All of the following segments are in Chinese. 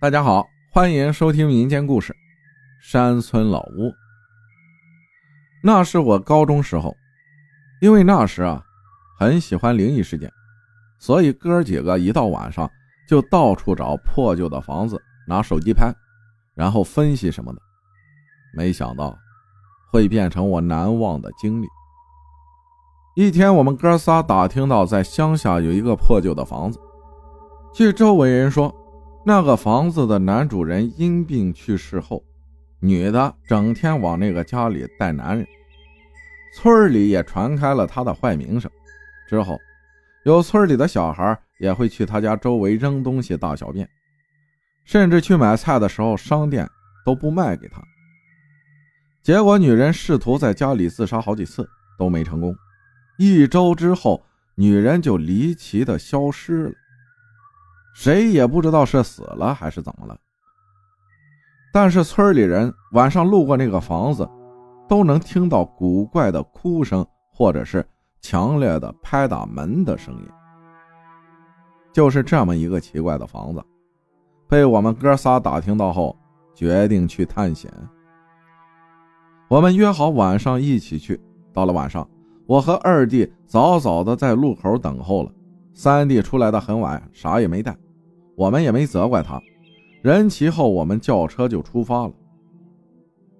大家好，欢迎收听民间故事《山村老屋》。那是我高中时候，因为那时啊很喜欢灵异事件，所以哥几个一到晚上就到处找破旧的房子，拿手机拍，然后分析什么的。没想到会变成我难忘的经历。一天，我们哥仨打听到在乡下有一个破旧的房子，据周围人说。那个房子的男主人因病去世后，女的整天往那个家里带男人，村里也传开了他的坏名声。之后，有村里的小孩也会去他家周围扔东西、大小便，甚至去买菜的时候，商店都不卖给他。结果，女人试图在家里自杀好几次都没成功。一周之后，女人就离奇的消失了。谁也不知道是死了还是怎么了，但是村里人晚上路过那个房子，都能听到古怪的哭声，或者是强烈的拍打门的声音。就是这么一个奇怪的房子，被我们哥仨打听到后，决定去探险。我们约好晚上一起去。到了晚上，我和二弟早早的在路口等候了。三弟出来的很晚，啥也没带，我们也没责怪他。人齐后，我们叫车就出发了。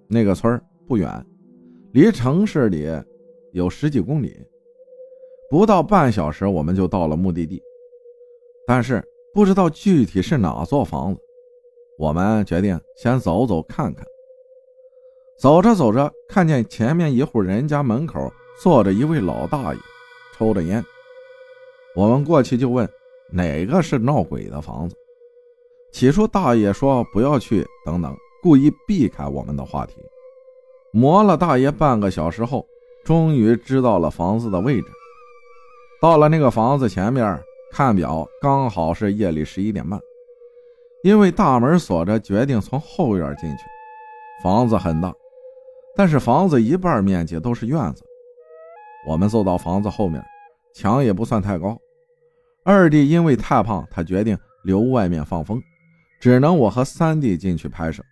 那个村不远，离城市里有十几公里，不到半小时我们就到了目的地。但是不知道具体是哪座房子，我们决定先走走看看。走着走着，看见前面一户人家门口坐着一位老大爷，抽着烟。我们过去就问哪个是闹鬼的房子。起初大爷说不要去，等等，故意避开我们的话题。磨了大爷半个小时后，终于知道了房子的位置。到了那个房子前面，看表刚好是夜里十一点半。因为大门锁着，决定从后院进去。房子很大，但是房子一半面积都是院子。我们走到房子后面。墙也不算太高，二弟因为太胖，他决定留外面放风，只能我和三弟进去拍摄。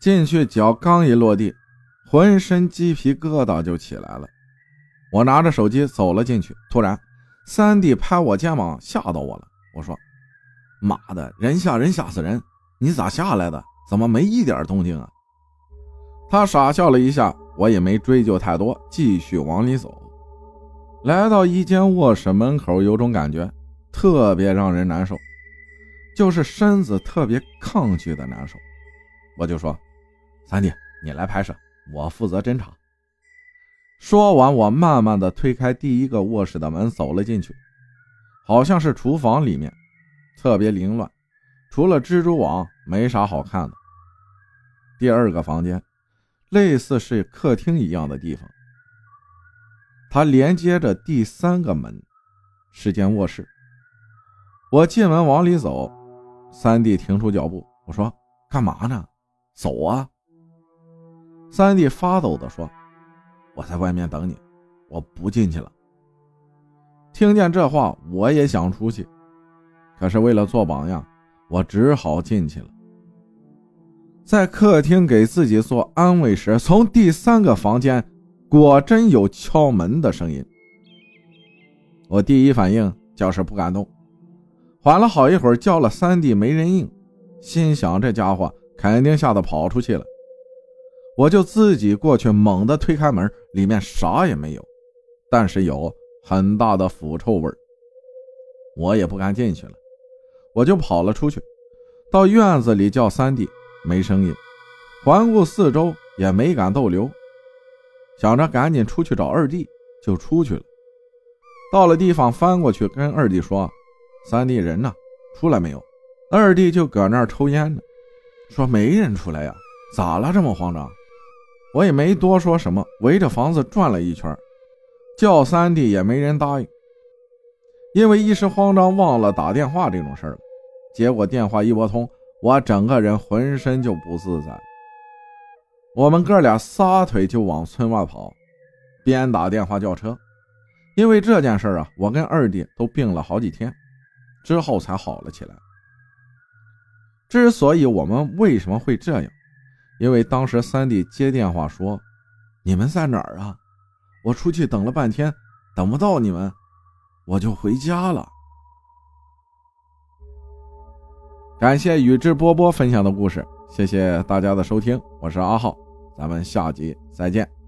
进去脚刚一落地，浑身鸡皮疙瘩就起来了。我拿着手机走了进去，突然三弟拍我肩膀，吓到我了。我说：“妈的，人吓人吓死人！你咋下来的？怎么没一点动静啊？”他傻笑了一下，我也没追究太多，继续往里走。来到一间卧室门口，有种感觉，特别让人难受，就是身子特别抗拒的难受。我就说：“三弟，你来拍摄，我负责侦查。”说完，我慢慢的推开第一个卧室的门，走了进去，好像是厨房里面，特别凌乱，除了蜘蛛网，没啥好看的。第二个房间，类似是客厅一样的地方。它连接着第三个门，是间卧室。我进门往里走，三弟停住脚步。我说：“干嘛呢？走啊！”三弟发抖地说：“我在外面等你，我不进去了。”听见这话，我也想出去，可是为了做榜样，我只好进去了。在客厅给自己做安慰时，从第三个房间。果真有敲门的声音，我第一反应就是不敢动，缓了好一会儿，叫了三弟没人应，心想这家伙肯定吓得跑出去了，我就自己过去猛地推开门，里面啥也没有，但是有很大的腐臭味我也不敢进去了，我就跑了出去，到院子里叫三弟，没声音，环顾四周也没敢逗留。想着赶紧出去找二弟，就出去了。到了地方，翻过去跟二弟说：“三弟人呢？出来没有？”二弟就搁那儿抽烟呢，说：“没人出来呀，咋了？这么慌张？”我也没多说什么，围着房子转了一圈，叫三弟也没人答应。因为一时慌张，忘了打电话这种事儿了。结果电话一拨通，我整个人浑身就不自在。我们哥俩撒腿就往村外跑，边打电话叫车。因为这件事啊，我跟二弟都病了好几天，之后才好了起来。之所以我们为什么会这样，因为当时三弟接电话说：“你们在哪儿啊？我出去等了半天，等不到你们，我就回家了。”感谢宇智波波分享的故事，谢谢大家的收听，我是阿浩，咱们下集再见。